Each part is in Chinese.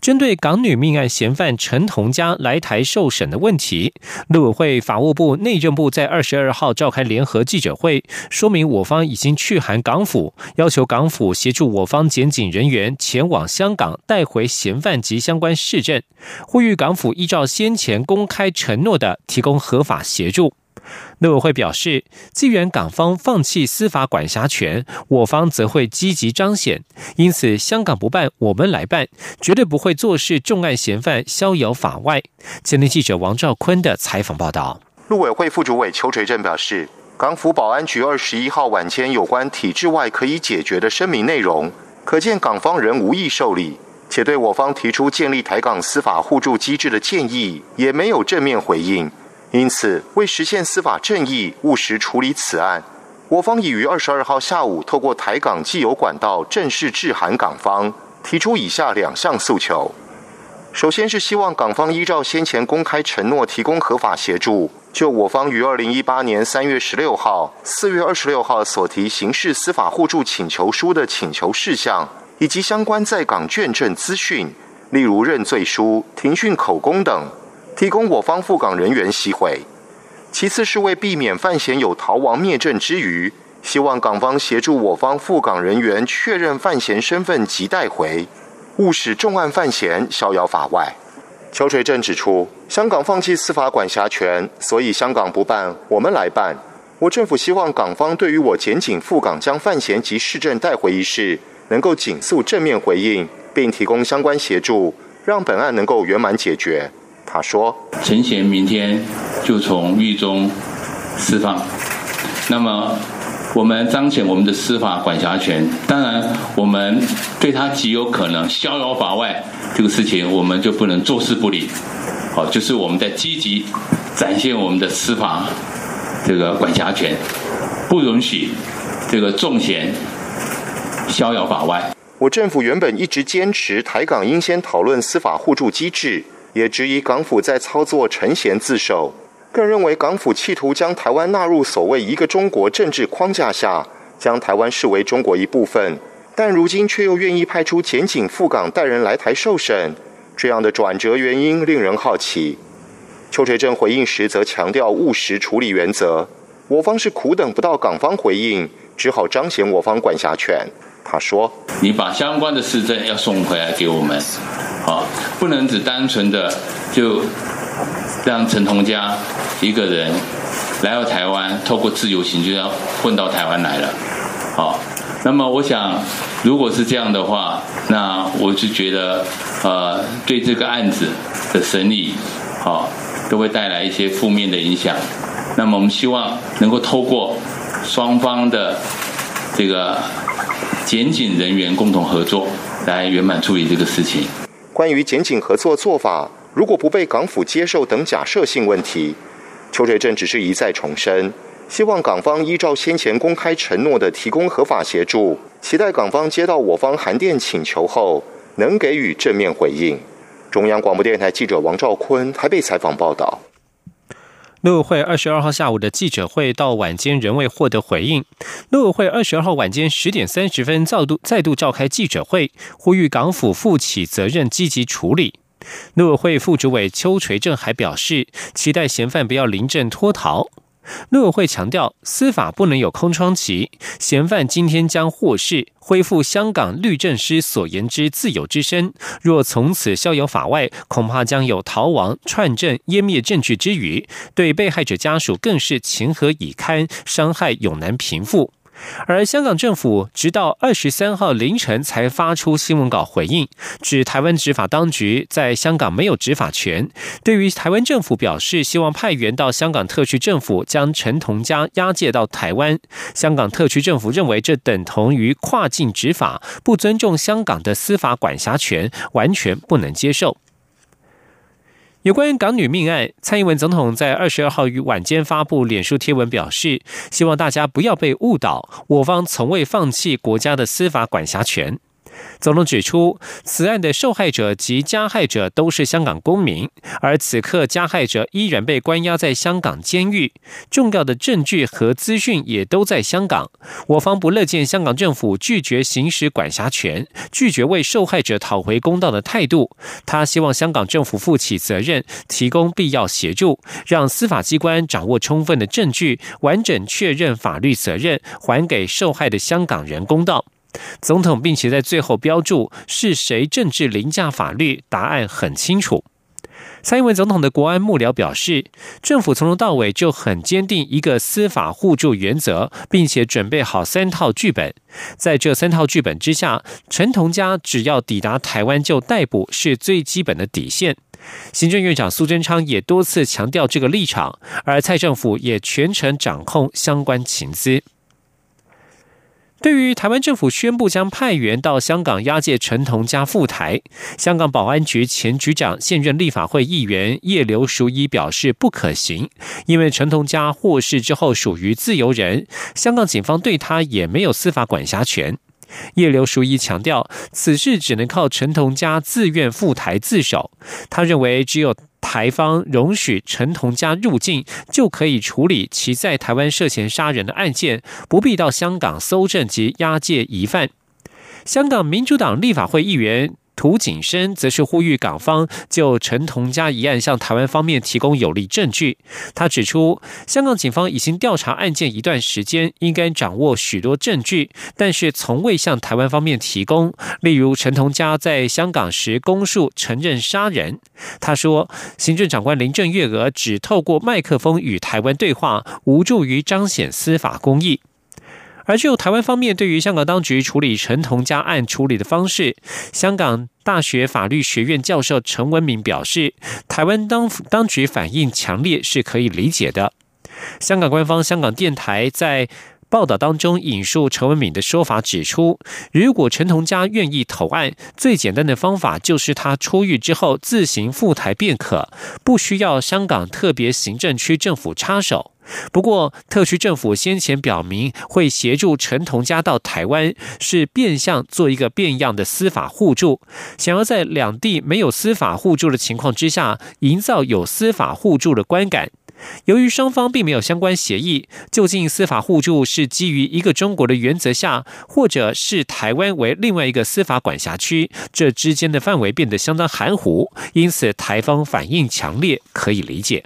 针对港女命案嫌犯陈同佳来台受审的问题，陆委会、法务部、内政部在二十二号召开联合记者会，说明我方已经去函港府，要求港府协助我方检警人员前往香港带回嫌犯及相关市政，呼吁港府依照先前公开承诺的提供合法协助。陆委会表示，既然港方放弃司法管辖权，我方则会积极彰显。因此，香港不办，我们来办，绝对不会坐视重案嫌犯逍遥法外。前天记者王兆坤的采访报道。陆委会副主委邱垂正表示，港府保安局二十一号晚间有关体制外可以解决的声明内容，可见港方仍无意受理，且对我方提出建立台港司法互助机制的建议，也没有正面回应。因此，为实现司法正义、务实处理此案，我方已于二十二号下午透过台港既有管道正式致函港方，提出以下两项诉求：首先是希望港方依照先前公开承诺，提供合法协助，就我方于二零一八年三月十六号、四月二十六号所提刑事司法互助请求书的请求事项，以及相关在港卷证资讯，例如认罪书、庭讯口供等。提供我方赴港人员吸回。其次是为避免范闲有逃亡灭证之余，希望港方协助我方赴港人员确认范闲身份及带回，勿使重案犯嫌逍遥法外。邱垂正指出，香港放弃司法管辖权，所以香港不办，我们来办。我政府希望港方对于我检警赴港将范闲及市政带回一事，能够紧速正面回应，并提供相关协助，让本案能够圆满解决。他说：“陈贤明天就从狱中释放，那么我们彰显我们的司法管辖权。当然，我们对他极有可能逍遥法外这个事情，我们就不能坐视不理。好，就是我们在积极展现我们的司法这个管辖权，不允许这个重嫌逍遥法外。我政府原本一直坚持台港应先讨论司法互助机制。”也质疑港府在操作陈贤自首，更认为港府企图将台湾纳入所谓一个中国政治框架下，将台湾视为中国一部分。但如今却又愿意派出检警赴港带人来台受审，这样的转折原因令人好奇。邱垂正回应时则强调务实处理原则，我方是苦等不到港方回应，只好彰显我方管辖权。他说：“你把相关的市政要送回来给我们。”啊，不能只单纯的就让陈同佳一个人来到台湾，透过自由行就要混到台湾来了。好，那么我想，如果是这样的话，那我就觉得，呃，对这个案子的审理，好，都会带来一些负面的影响。那么我们希望能够透过双方的这个检警人员共同合作，来圆满处理这个事情。关于检警合作做法，如果不被港府接受等假设性问题，邱垂正只是一再重申，希望港方依照先前公开承诺的提供合法协助，期待港方接到我方函电请求后，能给予正面回应。中央广播电台记者王兆坤台北采访报道。陆委会二十二号下午的记者会到晚间仍未获得回应。陆委会二十二号晚间十点三十分再度再度召开记者会，呼吁港府负起责任，积极处理。陆委会副主委邱垂正还表示，期待嫌犯不要临阵脱逃。陆委会强调，司法不能有空窗期。嫌犯今天将获释，恢复香港律政师所言之自由之身。若从此逍遥法外，恐怕将有逃亡、串证、湮灭证据之余，对被害者家属更是情何以堪，伤害永难平复。而香港政府直到二十三号凌晨才发出新闻稿回应，指台湾执法当局在香港没有执法权。对于台湾政府表示希望派员到香港特区政府将陈同佳押解到台湾，香港特区政府认为这等同于跨境执法，不尊重香港的司法管辖权，完全不能接受。有关港女命案，蔡英文总统在二十二号于晚间发布脸书贴文表示，希望大家不要被误导，我方从未放弃国家的司法管辖权。总统指出，此案的受害者及加害者都是香港公民，而此刻加害者依然被关押在香港监狱，重要的证据和资讯也都在香港。我方不乐见香港政府拒绝行使管辖权、拒绝为受害者讨回公道的态度。他希望香港政府负起责任，提供必要协助，让司法机关掌握充分的证据，完整确认法律责任，还给受害的香港人公道。总统并且在最后标注是谁政治凌驾法律，答案很清楚。蔡英文总统的国安幕僚表示，政府从头到尾就很坚定一个司法互助原则，并且准备好三套剧本。在这三套剧本之下，陈同佳只要抵达台湾就逮捕是最基本的底线。行政院长苏贞昌也多次强调这个立场，而蔡政府也全程掌控相关情资。对于台湾政府宣布将派员到香港押解陈同佳赴台，香港保安局前局长、现任立法会议员叶刘淑仪表示不可行，因为陈同佳获释之后属于自由人，香港警方对他也没有司法管辖权。叶刘淑仪强调，此事只能靠陈同佳自愿赴台自首。他认为，只有台方容许陈同佳入境，就可以处理其在台湾涉嫌杀人的案件，不必到香港搜证及押解疑犯。香港民主党立法会议员。涂景生则是呼吁港方就陈同佳一案向台湾方面提供有力证据。他指出，香港警方已经调查案件一段时间，应该掌握许多证据，但是从未向台湾方面提供。例如，陈同佳在香港时供述承认杀人。他说，行政长官林郑月娥只透过麦克风与台湾对话，无助于彰显司法公义。而就台湾方面对于香港当局处理陈同佳案处理的方式，香港大学法律学院教授陈文敏表示，台湾当当局反应强烈是可以理解的。香港官方香港电台在报道当中引述陈文敏的说法，指出，如果陈同佳愿意投案，最简单的方法就是他出狱之后自行赴台便可，不需要香港特别行政区政府插手。不过，特区政府先前表明会协助陈同佳到台湾，是变相做一个变样的司法互助，想要在两地没有司法互助的情况之下，营造有司法互助的观感。由于双方并没有相关协议，就近司法互助是基于一个中国的原则下，或者是台湾为另外一个司法管辖区，这之间的范围变得相当含糊，因此台方反应强烈，可以理解。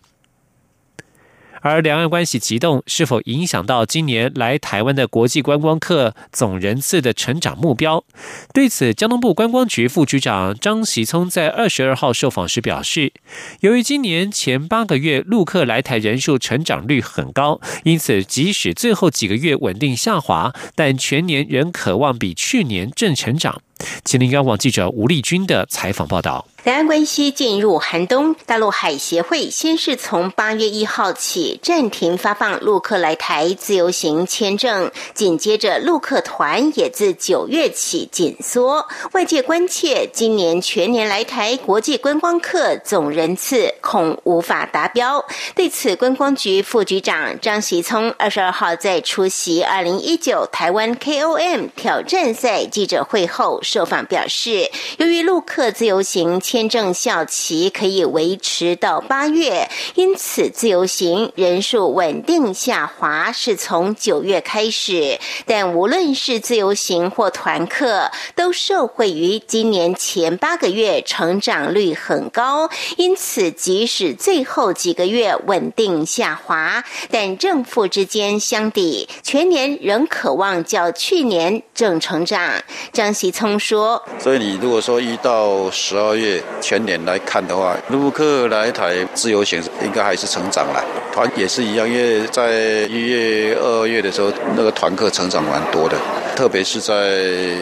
而两岸关系急动，是否影响到今年来台湾的国际观光客总人次的成长目标？对此，交通部观光局副局长张喜聪在二十二号受访时表示，由于今年前八个月陆客来台人数成长率很高，因此即使最后几个月稳定下滑，但全年仍渴望比去年正成长。吉林央网记者吴丽君的采访报道。两岸关系进入寒冬，大陆海协会先是从八月一号起暂停发放陆客来台自由行签证，紧接着陆客团也自九月起紧缩。外界关切今年全年来台国际观光客总人次恐无法达标。对此，观光局副局长张习聪二十二号在出席二零一九台湾 KOM 挑战赛记者会后受访表示，由于陆客自由行。签证效期可以维持到八月，因此自由行人数稳定下滑是从九月开始。但无论是自由行或团客，都受惠于今年前八个月成长率很高，因此即使最后几个月稳定下滑，但正负之间相抵，全年仍渴望较去年正成长。张喜聪说：“所以你如果说一到十二月。”全年来看的话，陆客来台自由行应该还是成长了，团也是一样，因为在一月、二月的时候，那个团客成长蛮多的，特别是在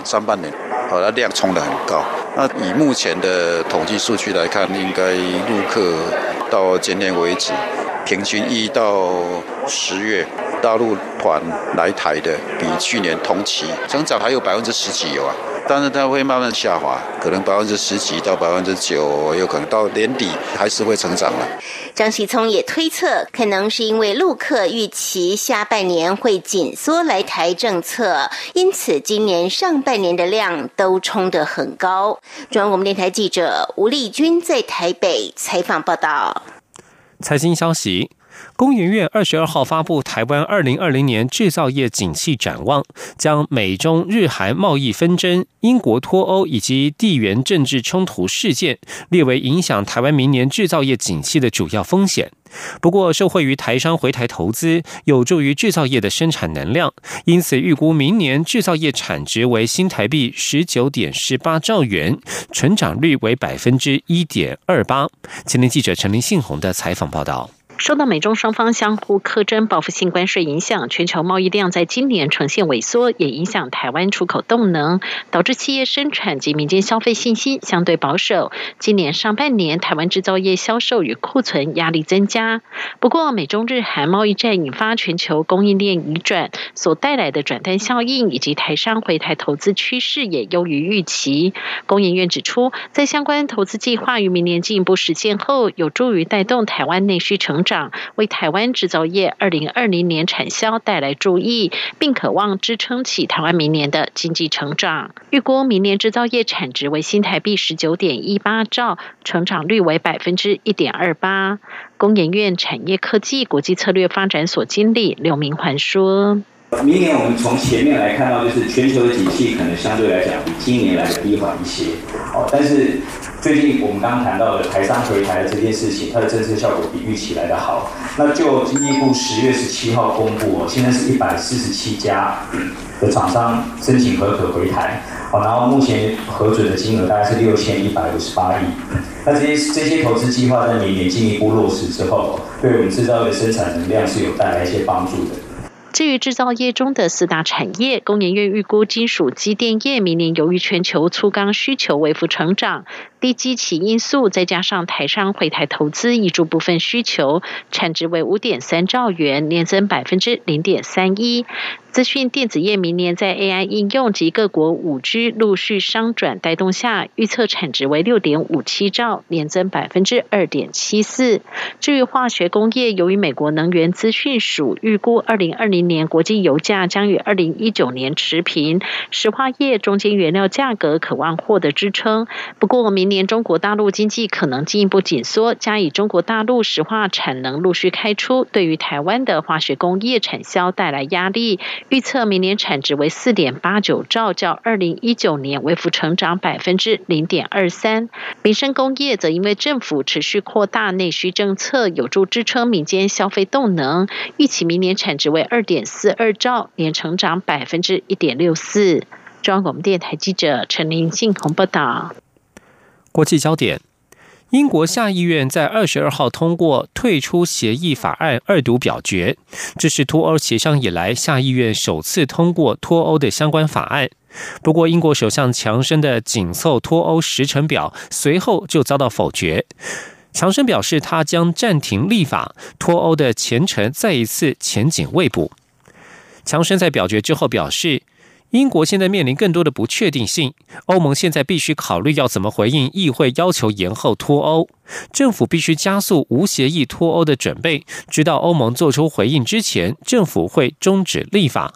上半年，好，它量冲的很高。那以目前的统计数据来看，应该陆客到今年为止，平均一到十月大陆团来台的比去年同期增长还有百分之十几有啊。但是它会慢慢下滑，可能百分之十几到百分之九，有可能到年底还是会成长了。张喜聪也推测，可能是因为陆客预期下半年会紧缩来台政策，因此今年上半年的量都冲得很高。中央广播电台记者吴丽君在台北采访报道。财经消息。工研院二十二号发布台湾二零二零年制造业景气展望，将美中日韩贸易纷争、英国脱欧以及地缘政治冲突事件列为影响台湾明年制造业景气的主要风险。不过，受惠于台商回台投资，有助于制造业的生产能量，因此预估明年制造业产值为新台币十九点十八兆元，成长率为百分之一点二八。前天记者陈林信宏的采访报道。受到美中双方相互苛征报复性关税影响，全球贸易量在今年呈现萎缩，也影响台湾出口动能，导致企业生产及民间消费信心相对保守。今年上半年，台湾制造业销售与库存压力增加。不过，美中日韩贸易战引发全球供应链移转所带来的转单效应，以及台商回台投资趋势也优于预期。工研院指出，在相关投资计划于明年进一步实现后，有助于带动台湾内需成长。为台湾制造业二零二零年产销带来注意，并渴望支撑起台湾明年的经济成长。预估明年制造业产值为新台币十九点一八兆，成长率为百分之一点二八。工研院产业科技国际策略发展所经理刘明环说。明年我们从前面来看到，就是全球的景气可能相对来讲比今年来的低缓一些。哦，但是最近我们刚刚谈到的台商回台的这件事情，它的政策效果比预期来的好。那就经济部十月十七号公布，哦，现在是一百四十七家的厂商申请合可回台。好，然后目前核准的金额大概是六千一百五十八亿。那这些这些投资计划在明年进一步落实之后，对我们制造业生产能量是有带来一些帮助的。至于制造业中的四大产业，工研院预估金属机电业明年由于全球粗钢需求微幅成长，低基期因素再加上台商回台投资挹注部分需求，产值为五点三兆元，年增百分之零点三一。资讯电子业明年在 AI 应用及各国五 G 陆续商转带动下，预测产值为六点五七兆，年增百分之二点七四。至于化学工业，由于美国能源资讯署预估二零二零年国际油价将与二零一九年持平，石化业中间原料价格渴望获得支撑。不过，明年中国大陆经济可能进一步紧缩，加以中国大陆石化产能陆续开出，对于台湾的化学工业产销带来压力。预测明年产值为四点八九兆，较二零一九年微幅成长百分之零点二三。民生工业则因为政府持续扩大内需政策，有助支撑民间消费动能，预期明年产值为二点四二兆，年成长百分之一点六四。中央广播电台记者陈林信鸿报道。国际焦点。英国下议院在二十二号通过退出协议法案二读表决，这是脱欧协商以来下议院首次通过脱欧的相关法案。不过，英国首相强生的紧凑脱欧时程表随后就遭到否决。强生表示，他将暂停立法，脱欧的前程再一次前景未卜。强生在表决之后表示。英国现在面临更多的不确定性，欧盟现在必须考虑要怎么回应议会要求延后脱欧，政府必须加速无协议脱欧的准备，直到欧盟做出回应之前，政府会终止立法。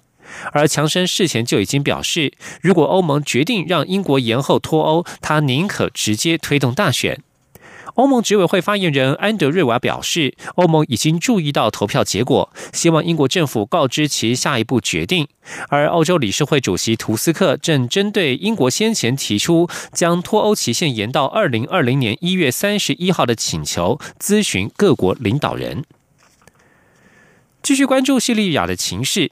而强生事前就已经表示，如果欧盟决定让英国延后脱欧，他宁可直接推动大选。欧盟执委会发言人安德瑞瓦表示，欧盟已经注意到投票结果，希望英国政府告知其下一步决定。而欧洲理事会主席图斯克正针对英国先前提出将脱欧期限延到二零二零年一月三十一号的请求，咨询各国领导人。继续关注叙利亚的情势。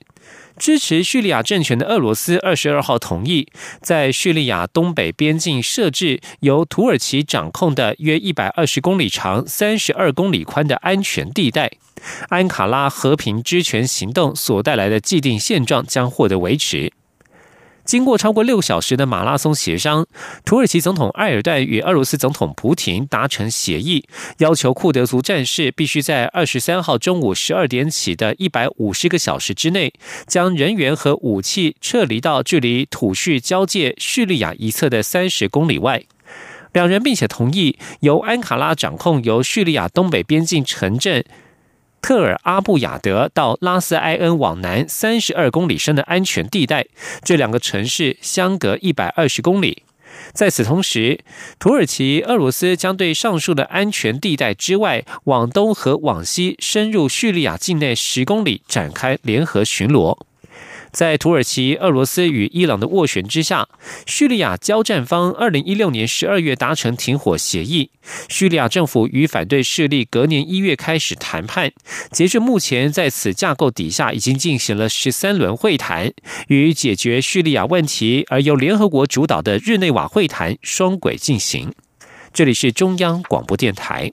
支持叙利亚政权的俄罗斯二十二号同意，在叙利亚东北边境设置由土耳其掌控的约一百二十公里长、三十二公里宽的安全地带。安卡拉和平之权行动所带来的既定现状将获得维持。经过超过六小时的马拉松协商，土耳其总统埃尔段与俄罗斯总统普廷达成协议，要求库德族战士必须在二十三号中午十二点起的一百五十个小时之内，将人员和武器撤离到距离土叙交界叙利亚一侧的三十公里外。两人并且同意由安卡拉掌控由叙利亚东北边境城镇。特尔阿布雅德到拉斯埃恩往南三十二公里深的安全地带，这两个城市相隔一百二十公里。在此同时，土耳其、俄罗斯将对上述的安全地带之外往东和往西深入叙利亚境内十公里展开联合巡逻。在土耳其、俄罗斯与伊朗的斡旋之下，叙利亚交战方二零一六年十二月达成停火协议。叙利亚政府与反对势力隔年一月开始谈判，截至目前，在此架构底下已经进行了十三轮会谈，与解决叙利亚问题而由联合国主导的日内瓦会谈双轨进行。这里是中央广播电台。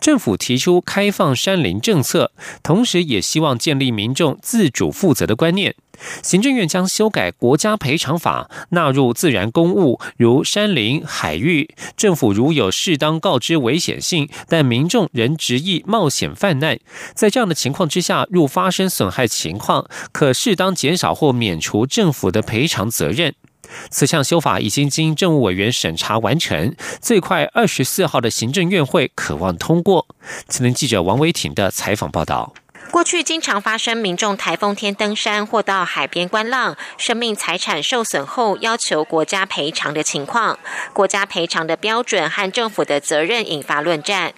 政府提出开放山林政策，同时也希望建立民众自主负责的观念。行政院将修改国家赔偿法，纳入自然公物如山林、海域，政府如有适当告知危险性，但民众仍执意冒险犯难，在这样的情况之下，若发生损害情况，可适当减少或免除政府的赔偿责任。此项修法已经经政务委员审查完成，最快二十四号的行政院会渴望通过。此年记者王维婷的采访报道。过去经常发生民众台风天登山或到海边观浪，生命财产受损后要求国家赔偿的情况。国家赔偿的标准和政府的责任引发论战，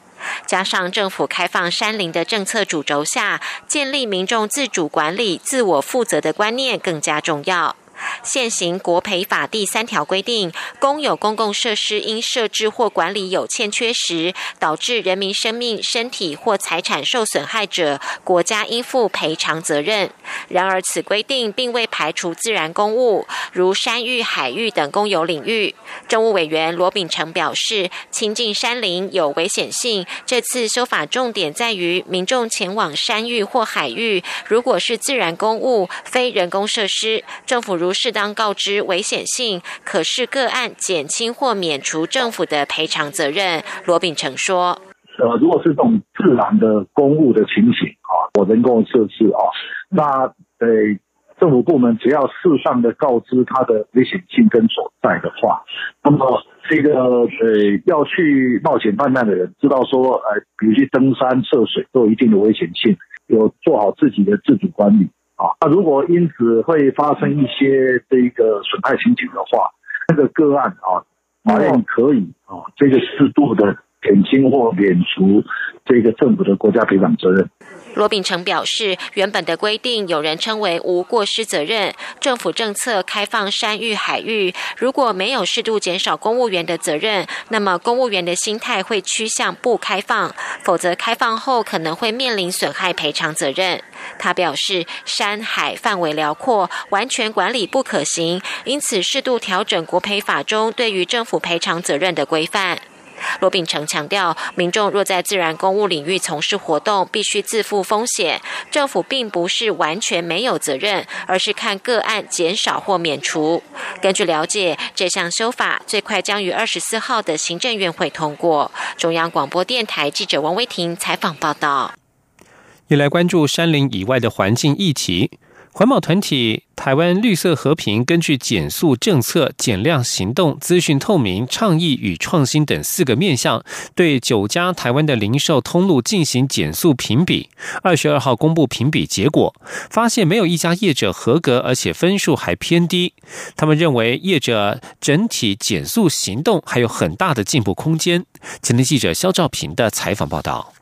加上政府开放山林的政策主轴下，建立民众自主管理、自我负责的观念更加重要。现行国赔法第三条规定，公有公共设施因设置或管理有欠缺时，导致人民生命、身体或财产受损害者，国家应负赔偿责任。然而，此规定并未排除自然公务，如山域、海域等公有领域。政务委员罗秉成表示，亲近山林有危险性，这次修法重点在于民众前往山域或海域，如果是自然公务、非人工设施，政府如不适当告知危险性，可视个案减轻或免除政府的赔偿责任。罗秉成说：“呃，如果是这种自然的公务的情形啊，或人工设施啊，那呃，政府部门只要适当的告知它的危险性跟所在的话，那么这个呃要去冒险犯难的人，知道说呃，比如去登山涉水都有一定的危险性，有做好自己的自主管理。”啊，那如果因此会发生一些这个损害情景的话，那个个案啊，法院可以啊，这个适度的减轻或免除这个政府的国家赔偿责任。罗秉成表示，原本的规定有人称为无过失责任。政府政策开放山域、海域，如果没有适度减少公务员的责任，那么公务员的心态会趋向不开放，否则开放后可能会面临损害赔偿责任。他表示，山海范围辽阔，完全管理不可行，因此适度调整国赔法中对于政府赔偿责任的规范。罗秉成强调，民众若在自然公务领域从事活动，必须自负风险。政府并不是完全没有责任，而是看个案减少或免除。根据了解，这项修法最快将于二十四号的行政院会通过。中央广播电台记者王威婷采访报道。也来关注山林以外的环境议题。环保团体台湾绿色和平根据减速政策、减量行动、资讯透明、倡议与创新等四个面向，对九家台湾的零售通路进行减速评比。二十二号公布评比结果，发现没有一家业者合格，而且分数还偏低。他们认为业者整体减速行动还有很大的进步空间。前天记者肖兆平的采访报道。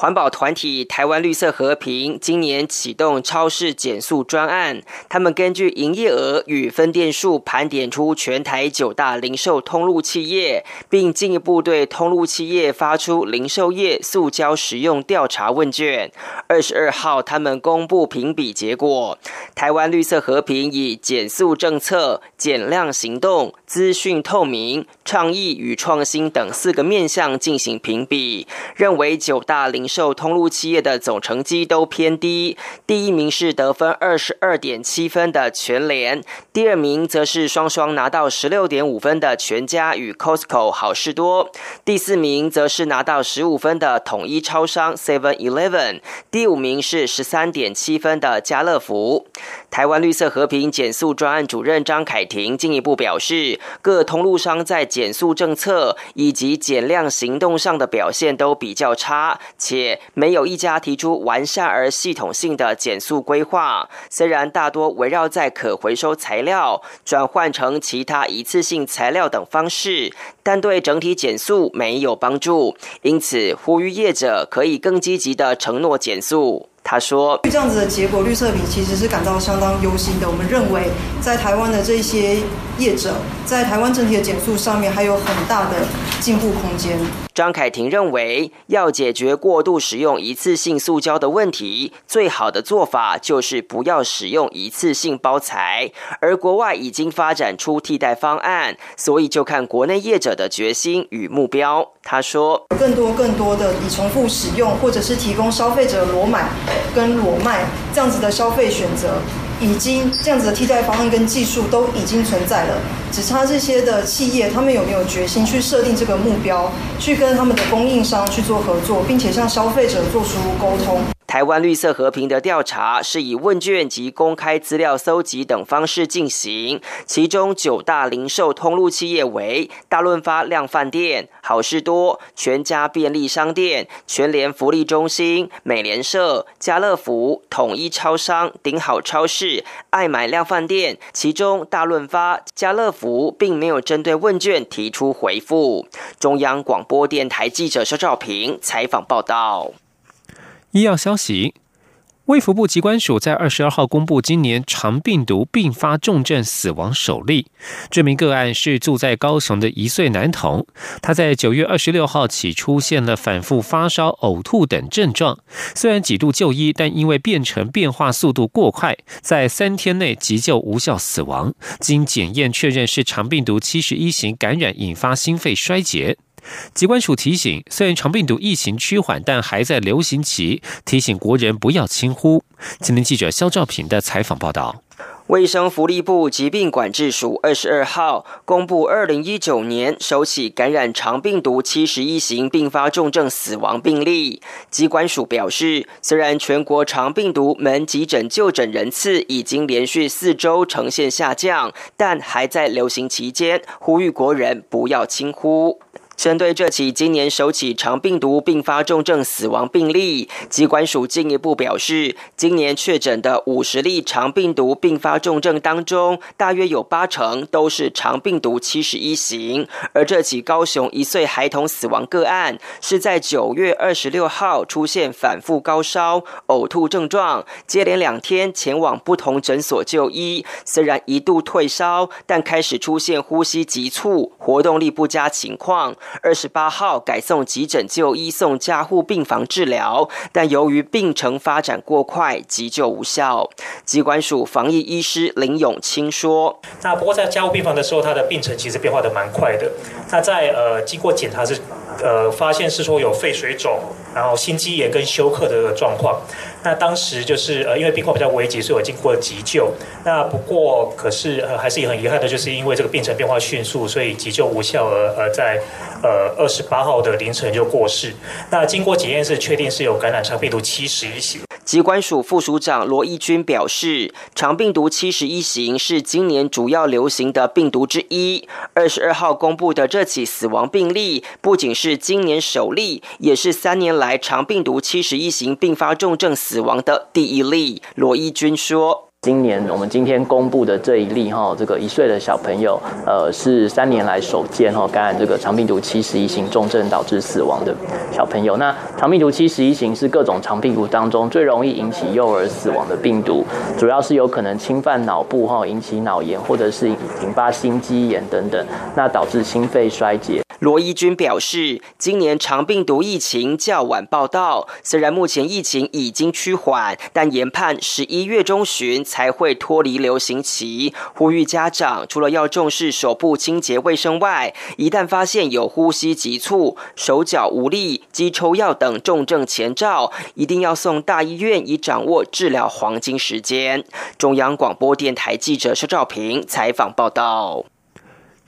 环保团体台湾绿色和平今年启动超市减速专案，他们根据营业额与分店数盘点出全台九大零售通路企业，并进一步对通路企业发出零售业塑胶使用调查问卷。二十二号，他们公布评比结果，台湾绿色和平以减速政策、减量行动、资讯透明、倡议与创新等四个面向进行评比，认为九大零。售通路企业的总成绩都偏低，第一名是得分二十二点七分的全联，第二名则是双双拿到十六点五分的全家与 Costco 好事多，第四名则是拿到十五分的统一超商 Seven Eleven，第五名是十三点七分的家乐福。台湾绿色和平减速专案主任张凯婷进一步表示，各通路商在减速政策以及减量行动上的表现都比较差，且没有一家提出完善而系统性的减速规划。虽然大多围绕在可回收材料转换成其他一次性材料等方式，但对整体减速没有帮助。因此，呼吁业者可以更积极的承诺减速。他说：“这样子的结果，绿色比其实是感到相当忧心的。我们认为，在台湾的这些业者，在台湾整体的减速上面，还有很大的进步空间。”张凯婷认为，要解决过度使用一次性塑胶的问题，最好的做法就是不要使用一次性包材。而国外已经发展出替代方案，所以就看国内业者的决心与目标。他说：“更多更多的以重复使用，或者是提供消费者裸买跟裸卖这样子的消费选择。”已经这样子的替代方案跟技术都已经存在了，只差这些的企业他们有没有决心去设定这个目标，去跟他们的供应商去做合作，并且向消费者做出沟通。台湾绿色和平的调查是以问卷及公开资料搜集等方式进行，其中九大零售通路企业为大润发量饭店、好事多、全家便利商店、全联福利中心、美联社、家乐福、统一超商、顶好超市、爱买量饭店。其中大润发、家乐福并没有针对问卷提出回复。中央广播电台记者肖照平采访报道。医药消息：卫福部机关署在二十二号公布今年肠病毒并发重症死亡首例。这名个案是住在高雄的一岁男童，他在九月二十六号起出现了反复发烧、呕吐等症状。虽然几度就医，但因为变成变化速度过快，在三天内急救无效死亡。经检验确认是肠病毒七十一型感染引发心肺衰竭。疾管署提醒，虽然长病毒疫情趋缓，但还在流行期，提醒国人不要轻忽。今天记者肖兆平的采访报道。卫生福利部疾病管制署二十二号公布，二零一九年首起感染长病毒七十一型并发重症死亡病例。机关署表示，虽然全国长病毒门急诊就诊人次已经连续四周呈现下降，但还在流行期间，呼吁国人不要轻忽。针对这起今年首起肠病毒并发重症死亡病例，机关署进一步表示，今年确诊的五十例肠病毒并发重症当中，大约有八成都是肠病毒七十一型。而这起高雄一岁孩童死亡个案，是在九月二十六号出现反复高烧、呕吐症状，接连两天前往不同诊所就医，虽然一度退烧，但开始出现呼吸急促、活动力不佳情况。二十八号改送急诊就医，送加护病房治疗，但由于病程发展过快，急救无效。机关署防疫医师林永清说：“那不过在加护病房的时候，他的病程其实变化的蛮快的。那在呃经过检查是呃发现是说有肺水肿，然后心肌炎跟休克的状况。那当时就是呃因为病况比较危急，所以我经过急救。那不过可是呃还是很遗憾的，就是因为这个病程变化迅速，所以急救无效而而在。”呃，二十八号的凌晨就过世。那经过检验是确定是有感染上病毒七十一型。疾管署副署长罗义军表示，肠病毒七十一型是今年主要流行的病毒之一。二十二号公布的这起死亡病例，不仅是今年首例，也是三年来肠病毒七十一型并发重症死亡的第一例。罗义军说。今年我们今天公布的这一例哈，这个一岁的小朋友，呃，是三年来首见哈感染这个肠病毒七十一型重症导致死亡的小朋友。那肠病毒七十一型是各种肠病毒当中最容易引起幼儿死亡的病毒，主要是有可能侵犯脑部哈，引起脑炎或者是引发心肌炎等等，那导致心肺衰竭。罗伊军表示，今年肠病毒疫情较晚报道，虽然目前疫情已经趋缓，但研判十一月中旬才会脱离流行期。呼吁家长除了要重视手部清洁卫生外，一旦发现有呼吸急促、手脚无力、肌抽药等重症前兆，一定要送大医院，以掌握治疗黄金时间。中央广播电台记者施兆平采访报道。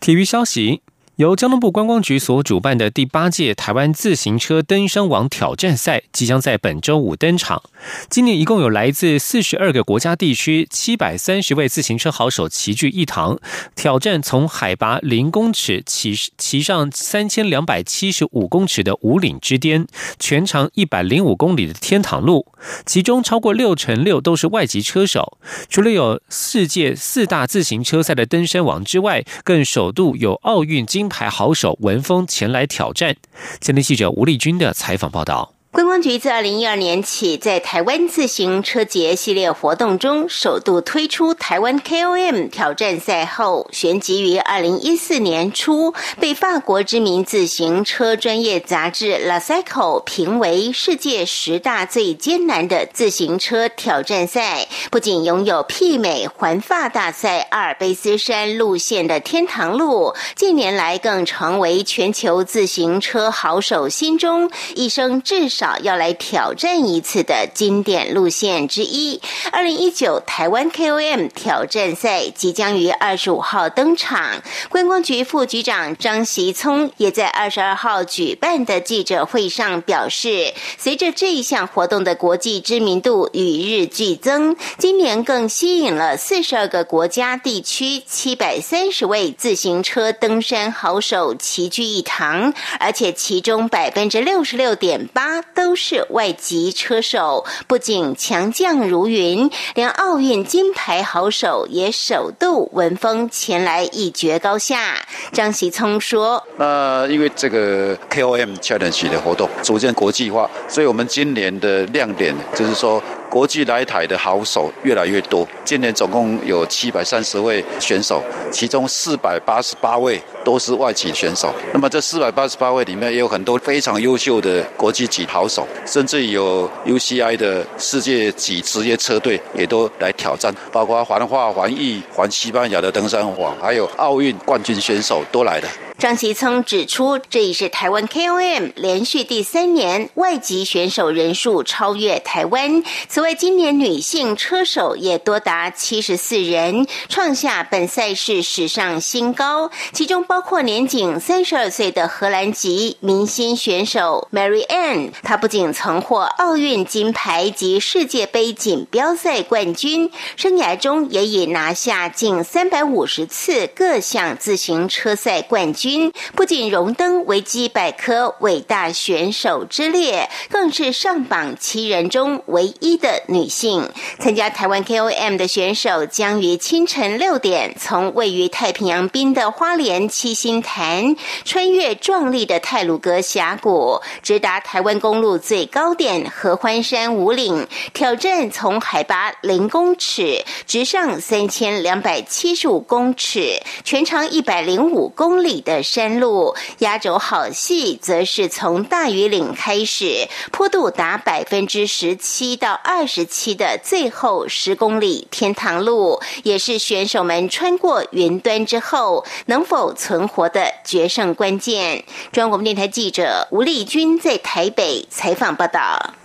体育消息。由交通部观光局所主办的第八届台湾自行车登山王挑战赛即将在本周五登场。今年一共有来自四十二个国家地区七百三十位自行车好手齐聚一堂，挑战从海拔零公尺骑骑上三千两百七十五公尺的五岭之巅，全长一百零五公里的天堂路。其中超过六成六都是外籍车手。除了有世界四大自行车赛的登山王之外，更首度有奥运金。牌好手文峰前来挑战。前天记者吴丽君的采访报道。观光局自二零一二年起，在台湾自行车节系列活动中，首度推出台湾 KOM 挑战赛后，旋即于二零一四年初被法国知名自行车专业杂志《La Cycle》评为世界十大最艰难的自行车挑战赛。不仅拥有媲美环法大赛阿尔卑斯山路线的天堂路，近年来更成为全球自行车好手心中一生至少。少要来挑战一次的经典路线之一。二零一九台湾 KOM 挑战赛即将于二十五号登场。观光局副局长张习聪也在二十二号举办的记者会上表示，随着这一项活动的国际知名度与日俱增，今年更吸引了四十二个国家地区七百三十位自行车登山好手齐聚一堂，而且其中百分之六十六点八。都是外籍车手，不仅强将如云，连奥运金牌好手也首度闻风前来一决高下。张喜聪说：“那因为这个 KOM Challenge 的活动逐渐国际化，所以我们今年的亮点就是说。”国际来台的好手越来越多，今年总共有七百三十位选手，其中四百八十八位都是外籍选手。那么这四百八十八位里面也有很多非常优秀的国际级好手，甚至有 UCI 的世界级职业车队也都来挑战，包括环法、环意、环西班牙的登山王，还有奥运冠军选手都来了。张其聪指出，这已是台湾 KOM 连续第三年外籍选手人数超越台湾。此外，今年女性车手也多达七十四人，创下本赛事史上新高。其中包括年仅三十二岁的荷兰籍明星选手 Mary Ann，她不仅曾获奥运金牌及世界杯锦标赛冠军，生涯中也已拿下近三百五十次各项自行车赛冠军。不仅荣登维基百科伟大选手之列，更是上榜七人中唯一的女性。参加台湾 KOM 的选手将于清晨六点从位于太平洋滨的花莲七星潭，穿越壮丽的泰鲁阁峡谷，直达台湾公路最高点合欢山五岭，挑战从海拔零公尺直上三千两百七十五公尺，全长一百零五公里的。山路压轴好戏，则是从大屿岭开始，坡度达百分之十七到二十七的最后十公里天堂路，也是选手们穿过云端之后能否存活的决胜关键。中央广播电台记者吴丽君在台北采访报道。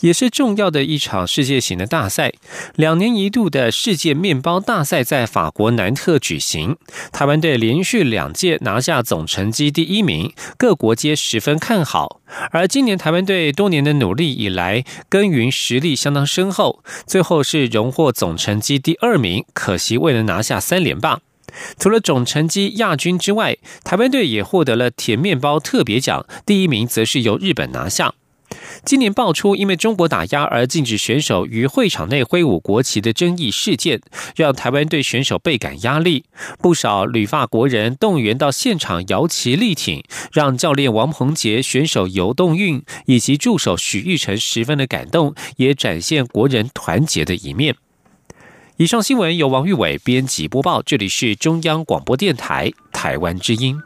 也是重要的一场世界型的大赛，两年一度的世界面包大赛在法国南特举行。台湾队连续两届拿下总成绩第一名，各国皆十分看好。而今年台湾队多年的努力以来，耕耘实力相当深厚，最后是荣获总成绩第二名，可惜未能拿下三连霸。除了总成绩亚军之外，台湾队也获得了甜面包特别奖，第一名则是由日本拿下。今年爆出因为中国打压而禁止选手于会场内挥舞国旗的争议事件，让台湾对选手倍感压力。不少旅发国人动员到现场摇旗力挺，让教练王鹏杰、选手游动运以及助手许玉成十分的感动，也展现国人团结的一面。以上新闻由王玉伟编辑播报，这里是中央广播电台台湾之音。